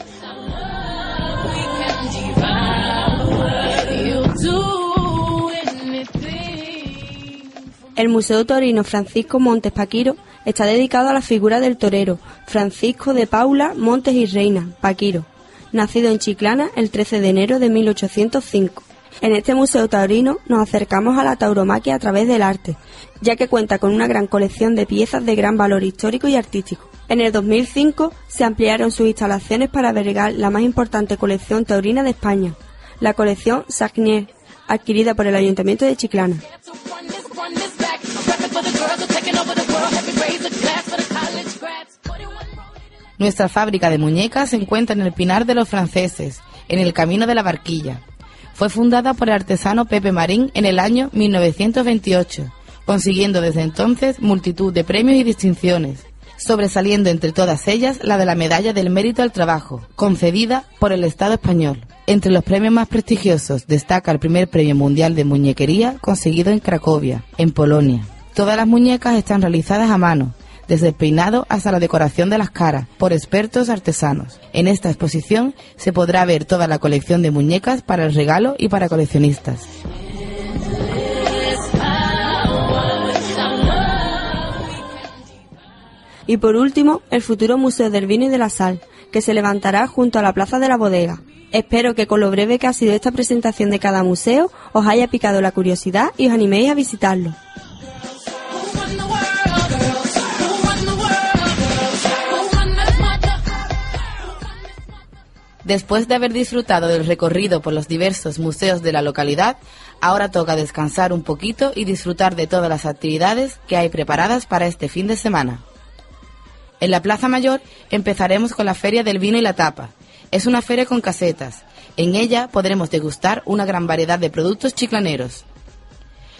El Museo Torino Francisco Montes Paquiro está dedicado a la figura del torero Francisco de Paula Montes y Reina Paquiro, nacido en Chiclana el 13 de enero de 1805. En este Museo Taurino nos acercamos a la tauromaquia a través del arte, ya que cuenta con una gran colección de piezas de gran valor histórico y artístico. En el 2005 se ampliaron sus instalaciones para albergar la más importante colección taurina de España, la colección Sagnier, adquirida por el Ayuntamiento de Chiclana. Nuestra fábrica de muñecas se encuentra en el Pinar de los Franceses, en el Camino de la Barquilla. Fue fundada por el artesano Pepe Marín en el año 1928, consiguiendo desde entonces multitud de premios y distinciones, sobresaliendo entre todas ellas la de la Medalla del Mérito al Trabajo, concedida por el Estado español. Entre los premios más prestigiosos destaca el primer Premio Mundial de Muñequería conseguido en Cracovia, en Polonia. Todas las muñecas están realizadas a mano, desde el peinado hasta la decoración de las caras, por expertos artesanos. En esta exposición se podrá ver toda la colección de muñecas para el regalo y para coleccionistas. Y por último, el futuro Museo del Vino y de la Sal, que se levantará junto a la Plaza de la Bodega. Espero que con lo breve que ha sido esta presentación de cada museo os haya picado la curiosidad y os animéis a visitarlo. Después de haber disfrutado del recorrido por los diversos museos de la localidad, ahora toca descansar un poquito y disfrutar de todas las actividades que hay preparadas para este fin de semana. En la Plaza Mayor empezaremos con la Feria del Vino y la Tapa. Es una feria con casetas. En ella podremos degustar una gran variedad de productos chiclaneros.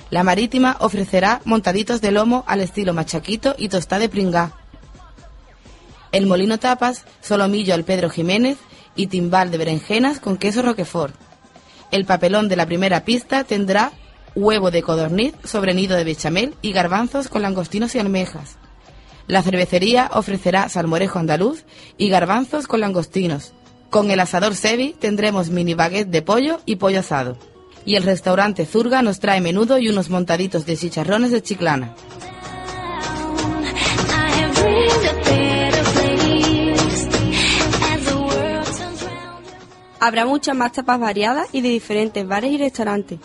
La Marítima ofrecerá montaditos de lomo al estilo machaquito y tostada de pringá. El Molino Tapas, solomillo al Pedro Jiménez y timbal de berenjenas con queso roquefort. El papelón de la primera pista tendrá huevo de codorniz sobre nido de bechamel y garbanzos con langostinos y almejas. La cervecería ofrecerá salmorejo andaluz y garbanzos con langostinos. Con el asador Sevi tendremos mini baguette de pollo y pollo asado. Y el restaurante Zurga nos trae menudo y unos montaditos de chicharrones de chiclana. Habrá muchas más tapas variadas y de diferentes bares y restaurantes.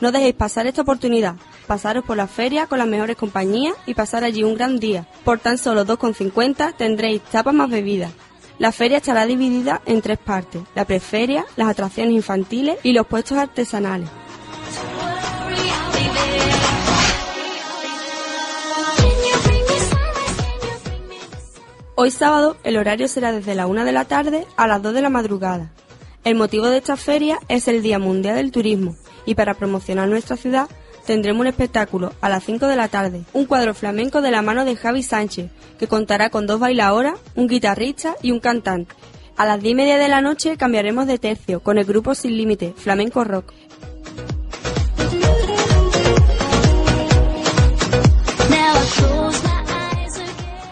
No dejéis pasar esta oportunidad. Pasaros por la feria con las mejores compañías y pasar allí un gran día. Por tan solo 2,50 tendréis tapas más bebidas. La feria estará dividida en tres partes, la preferia, las atracciones infantiles y los puestos artesanales. Hoy sábado el horario será desde la 1 de la tarde a las 2 de la madrugada. El motivo de esta feria es el Día Mundial del Turismo y para promocionar nuestra ciudad tendremos un espectáculo a las 5 de la tarde, un cuadro flamenco de la mano de Javi Sánchez, que contará con dos bailadoras, un guitarrista y un cantante. A las 10 y media de la noche cambiaremos de tercio con el grupo Sin Límite, Flamenco Rock.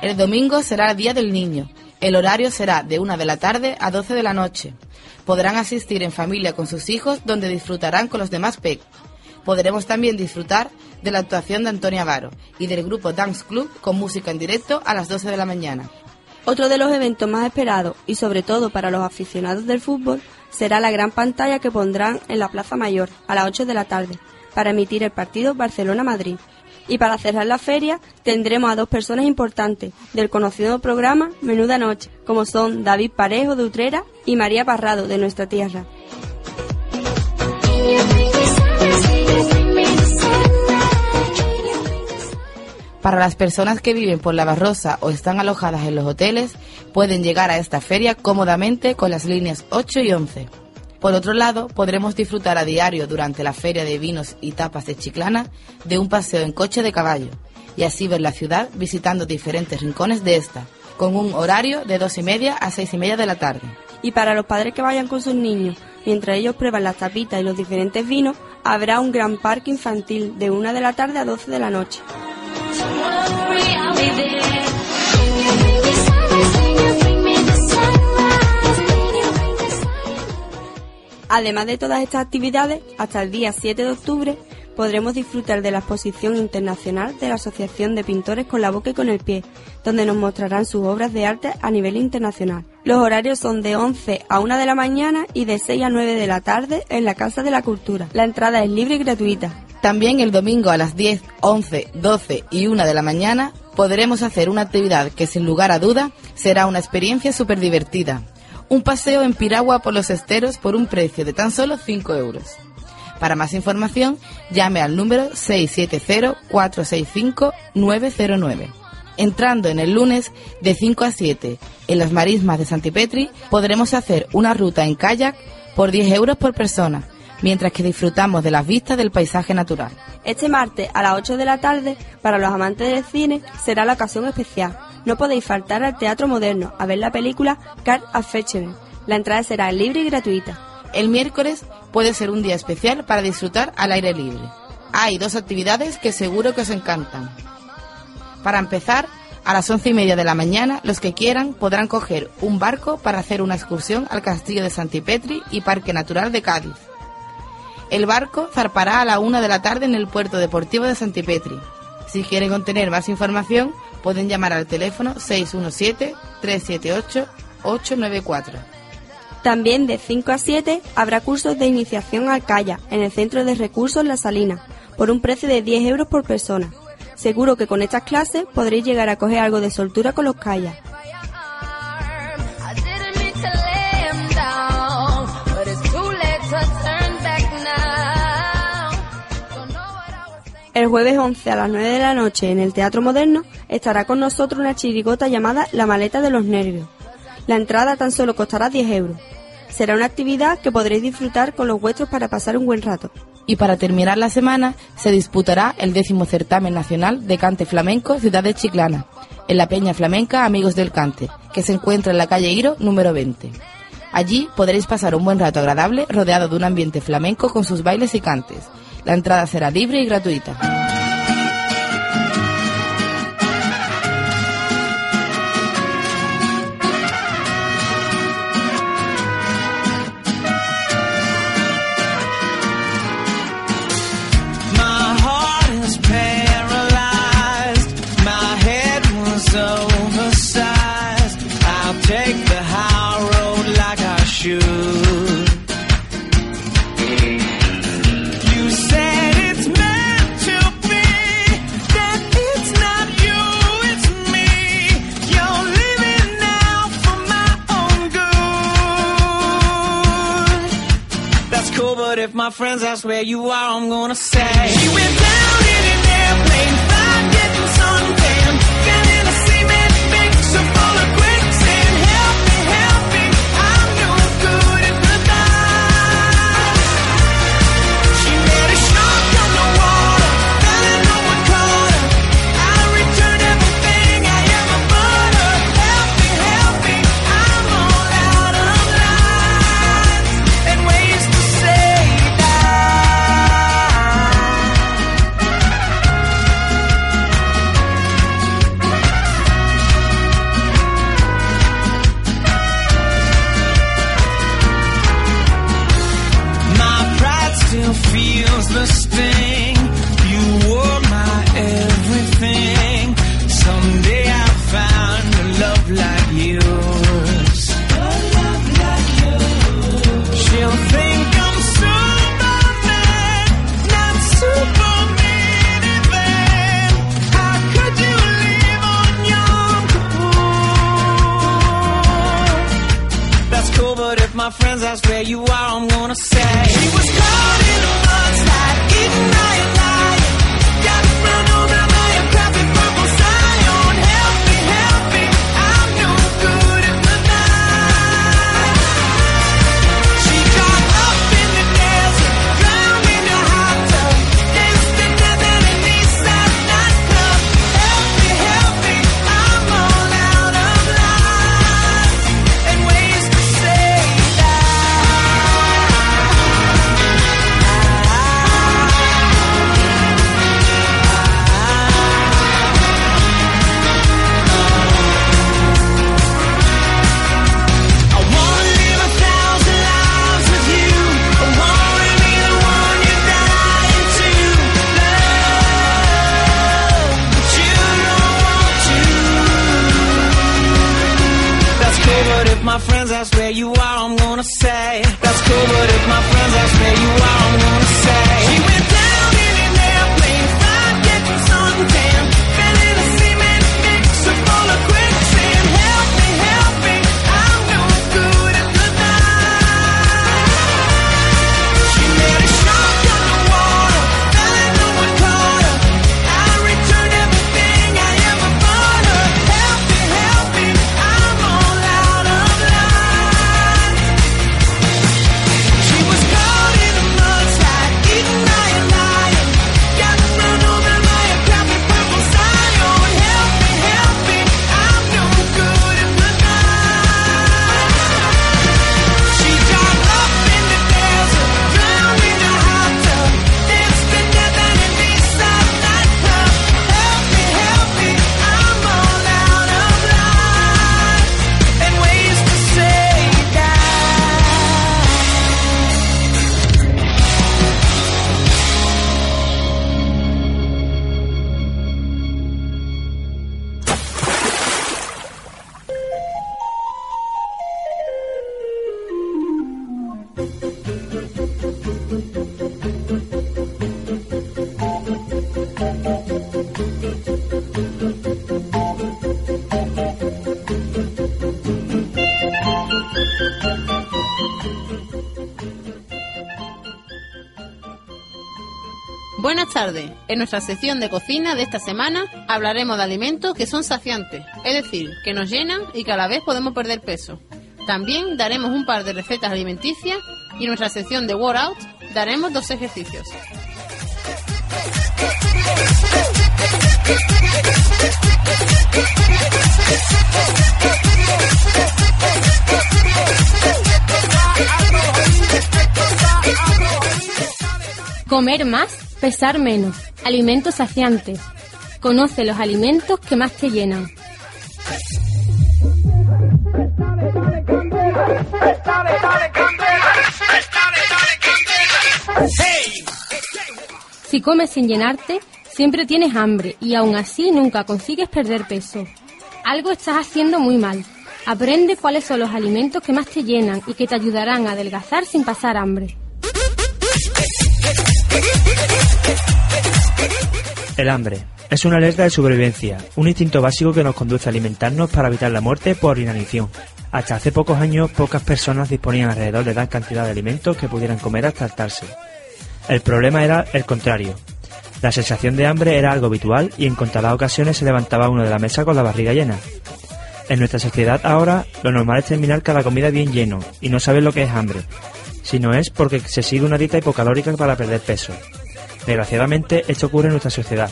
El domingo será el Día del Niño. El horario será de 1 de la tarde a 12 de la noche. Podrán asistir en familia con sus hijos donde disfrutarán con los demás PEC. Podremos también disfrutar de la actuación de Antonia Varo y del grupo Dance Club con música en directo a las 12 de la mañana. Otro de los eventos más esperados y sobre todo para los aficionados del fútbol será la gran pantalla que pondrán en la Plaza Mayor a las 8 de la tarde para emitir el partido Barcelona-Madrid. Y para cerrar la feria tendremos a dos personas importantes del conocido programa Menuda Noche, como son David Parejo de Utrera y María Parrado de nuestra tierra. Para las personas que viven por la Barrosa o están alojadas en los hoteles, pueden llegar a esta feria cómodamente con las líneas 8 y 11. Por otro lado, podremos disfrutar a diario durante la Feria de Vinos y Tapas de Chiclana de un paseo en coche de caballo y así ver la ciudad visitando diferentes rincones de esta, con un horario de dos y media a seis y media de la tarde. Y para los padres que vayan con sus niños, mientras ellos prueban las tapitas y los diferentes vinos, habrá un gran parque infantil de una de la tarde a 12 de la noche. Además de todas estas actividades, hasta el día 7 de octubre podremos disfrutar de la exposición internacional de la Asociación de Pintores con la Boca y con el Pie, donde nos mostrarán sus obras de arte a nivel internacional. Los horarios son de 11 a 1 de la mañana y de 6 a 9 de la tarde en la Casa de la Cultura. La entrada es libre y gratuita. También el domingo a las 10, 11, 12 y 1 de la mañana podremos hacer una actividad que sin lugar a duda será una experiencia súper divertida. Un paseo en piragua por los esteros por un precio de tan solo 5 euros. Para más información, llame al número 670-465-909. Entrando en el lunes de 5 a 7 en las marismas de Santipetri podremos hacer una ruta en kayak por 10 euros por persona, mientras que disfrutamos de las vistas del paisaje natural. Este martes a las 8 de la tarde, para los amantes del cine, será la ocasión especial. No podéis faltar al Teatro Moderno a ver la película Card Affection. La entrada será libre y gratuita. El miércoles puede ser un día especial para disfrutar al aire libre. Hay dos actividades que seguro que os encantan. Para empezar, a las once y media de la mañana, los que quieran podrán coger un barco para hacer una excursión al castillo de Santipetri y Parque Natural de Cádiz. El barco zarpará a la una de la tarde en el puerto deportivo de Santipetri. Si quieren obtener más información, pueden llamar al teléfono 617-378-894. También de 5 a 7 habrá cursos de iniciación al kayak en el Centro de Recursos La Salina, por un precio de 10 euros por persona. Seguro que con estas clases podréis llegar a coger algo de soltura con los kayaks. El jueves 11 a las 9 de la noche en el Teatro Moderno estará con nosotros una chirigota llamada La Maleta de los Nervios. La entrada tan solo costará 10 euros. Será una actividad que podréis disfrutar con los vuestros para pasar un buen rato. Y para terminar la semana se disputará el décimo certamen nacional de cante flamenco Ciudad de Chiclana, en la Peña Flamenca Amigos del Cante, que se encuentra en la calle Iro número 20. Allí podréis pasar un buen rato agradable rodeado de un ambiente flamenco con sus bailes y cantes. La entrada será libre y gratuita. My friends that's where you are, I'm gonna say She went down friends ask where you are, I'm gonna say. That's cool, but if my friends ask where you are, I'm gonna say. En nuestra sección de cocina de esta semana hablaremos de alimentos que son saciantes, es decir, que nos llenan y que a la vez podemos perder peso. También daremos un par de recetas alimenticias y en nuestra sección de Workout daremos dos ejercicios. Comer más, pesar menos. Alimentos saciantes. Conoce los alimentos que más te llenan. Si comes sin llenarte, siempre tienes hambre y aún así nunca consigues perder peso. Algo estás haciendo muy mal. Aprende cuáles son los alimentos que más te llenan y que te ayudarán a adelgazar sin pasar hambre. El hambre es una alerta de supervivencia, un instinto básico que nos conduce a alimentarnos para evitar la muerte por inanición. Hasta hace pocos años, pocas personas disponían alrededor de gran cantidad de alimentos que pudieran comer hasta hartarse. El problema era el contrario. La sensación de hambre era algo habitual y en contadas ocasiones se levantaba uno de la mesa con la barriga llena. En nuestra sociedad ahora, lo normal es terminar cada comida bien lleno y no saber lo que es hambre, si no es porque se sigue una dieta hipocalórica para perder peso. Desgraciadamente, esto ocurre en nuestra sociedad.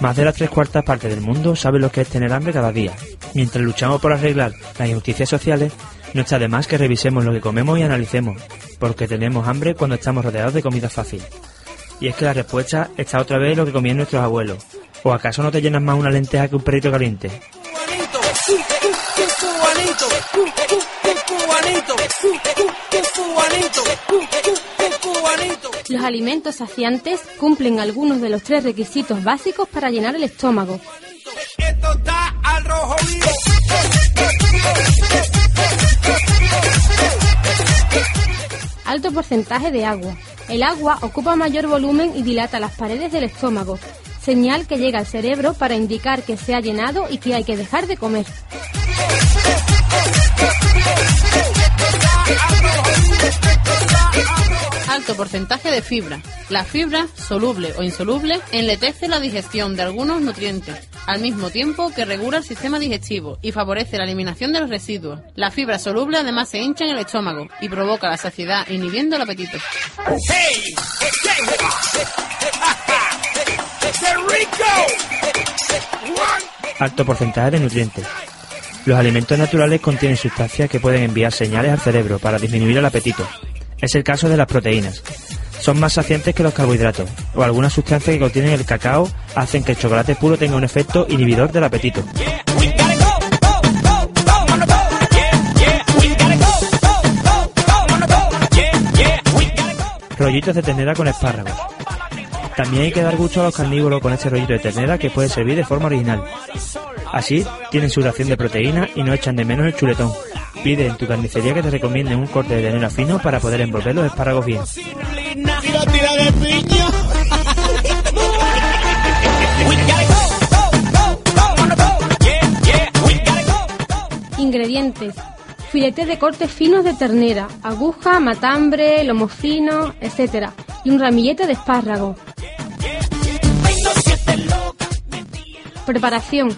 Más de las tres cuartas partes del mundo saben lo que es tener hambre cada día. Mientras luchamos por arreglar las injusticias sociales, no está de más que revisemos lo que comemos y analicemos, porque tenemos hambre cuando estamos rodeados de comida fácil. Y es que la respuesta está otra vez en lo que comían nuestros abuelos. ¿O acaso no te llenas más una lenteja que un perrito caliente? Los alimentos saciantes cumplen algunos de los tres requisitos básicos para llenar el estómago. Alto porcentaje de agua. El agua ocupa mayor volumen y dilata las paredes del estómago, señal que llega al cerebro para indicar que se ha llenado y que hay que dejar de comer. Alto porcentaje de fibra. La fibra, soluble o insoluble, enletece la digestión de algunos nutrientes, al mismo tiempo que regula el sistema digestivo y favorece la eliminación de los residuos. La fibra soluble además se hincha en el estómago y provoca la saciedad inhibiendo el apetito. Alto porcentaje de nutrientes. Los alimentos naturales contienen sustancias que pueden enviar señales al cerebro para disminuir el apetito. Es el caso de las proteínas. Son más saciantes que los carbohidratos, o algunas sustancias que contienen el cacao hacen que el chocolate puro tenga un efecto inhibidor del apetito. Rollitos de ternera con espárragos. También hay que dar gusto a los carnívoros con este rollito de ternera que puede servir de forma original. Así, tienen su ración de proteína y no echan de menos el chuletón. Pide en tu carnicería que te recomienden un corte de ternera fino para poder envolver los espárragos bien. Ingredientes. Filete de cortes finos de ternera, aguja, matambre, lomo fino, etc. Y un ramillete de espárrago. Preparación.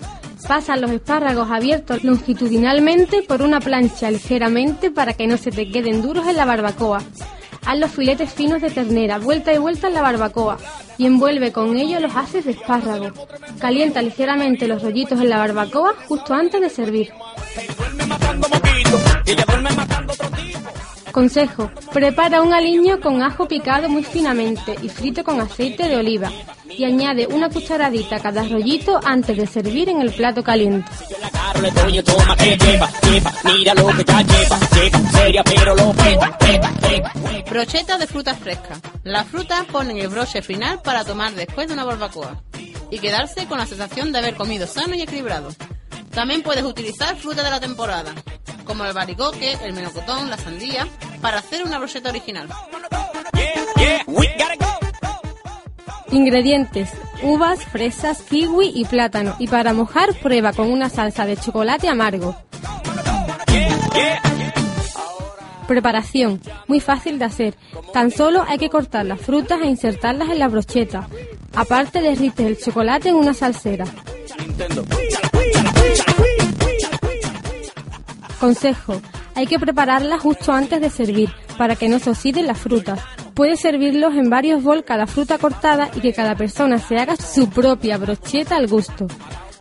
Pasa los espárragos abiertos longitudinalmente por una plancha ligeramente para que no se te queden duros en la barbacoa. Haz los filetes finos de ternera, vuelta y vuelta en la barbacoa y envuelve con ello los haces de espárrago. Calienta ligeramente los rollitos en la barbacoa justo antes de servir. Consejo. Prepara un aliño con ajo picado muy finamente y frito con aceite de oliva. Y añade una cucharadita a cada rollito antes de servir en el plato caliente. Brocheta de frutas frescas. Las frutas ponen el broche final para tomar después de una barbacoa y quedarse con la sensación de haber comido sano y equilibrado. También puedes utilizar fruta de la temporada, como el baricoque, el melocotón, la sandía, para hacer una brocheta original. Ingredientes. uvas, fresas, kiwi y plátano. Y para mojar, prueba con una salsa de chocolate amargo. Preparación. Muy fácil de hacer. Tan solo hay que cortar las frutas e insertarlas en la brocheta. Aparte derrites el chocolate en una salsera. Consejo. Hay que prepararlas justo antes de servir para que no se oxiden las frutas. Puedes servirlos en varios bol cada fruta cortada y que cada persona se haga su propia brocheta al gusto.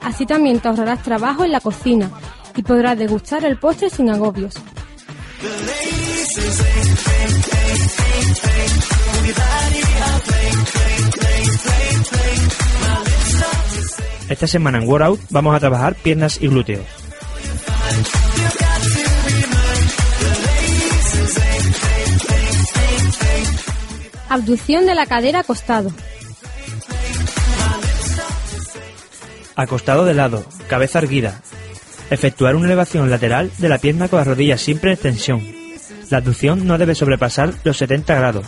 Así también te ahorrarás trabajo en la cocina y podrás degustar el postre sin agobios. Esta semana en Workout vamos a trabajar piernas y glúteos. Abducción de la cadera acostado. Acostado de lado, cabeza erguida. Efectuar una elevación lateral de la pierna con las rodillas siempre en extensión. La abducción no debe sobrepasar los 70 grados.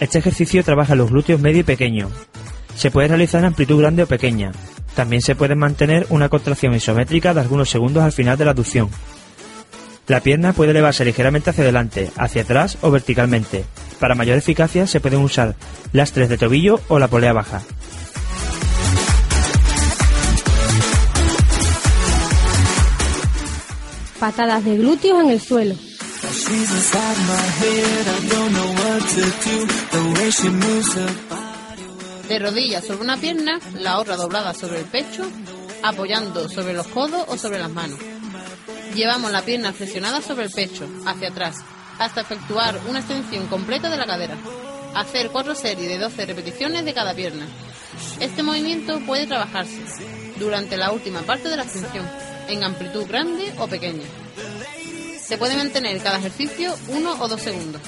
Este ejercicio trabaja los glúteos medio y pequeño. Se puede realizar en amplitud grande o pequeña. También se puede mantener una contracción isométrica de algunos segundos al final de la abducción. La pierna puede elevarse ligeramente hacia adelante, hacia atrás o verticalmente. Para mayor eficacia se pueden usar lastres de tobillo o la polea baja. Patadas de glúteos en el suelo. De rodillas sobre una pierna, la otra doblada sobre el pecho, apoyando sobre los codos o sobre las manos. Llevamos la pierna flexionada sobre el pecho, hacia atrás, hasta efectuar una extensión completa de la cadera. Hacer cuatro series de 12 repeticiones de cada pierna. Este movimiento puede trabajarse durante la última parte de la extensión, en amplitud grande o pequeña. Se puede mantener cada ejercicio uno o dos segundos.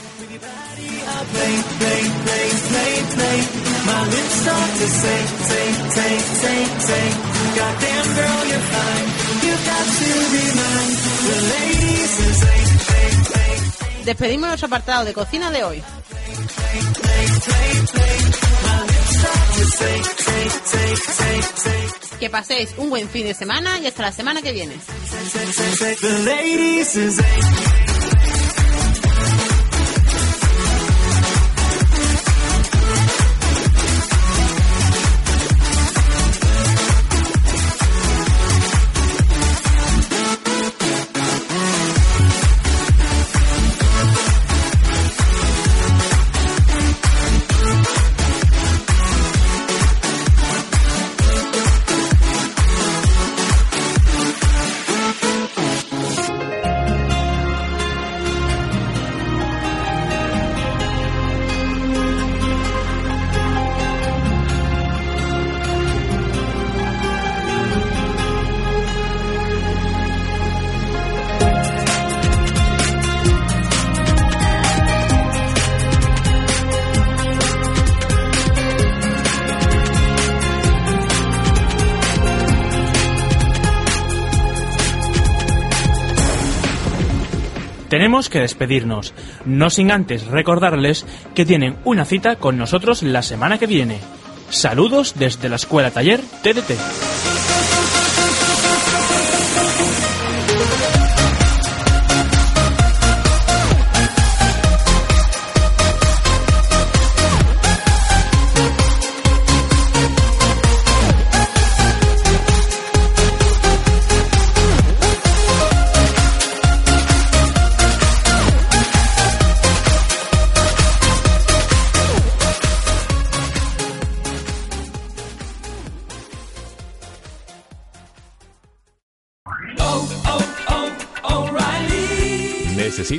Despedimos nuestro apartado de cocina de hoy. Que paséis un buen fin de semana y hasta la semana que viene. Tenemos que despedirnos, no sin antes recordarles que tienen una cita con nosotros la semana que viene. Saludos desde la Escuela Taller TDT.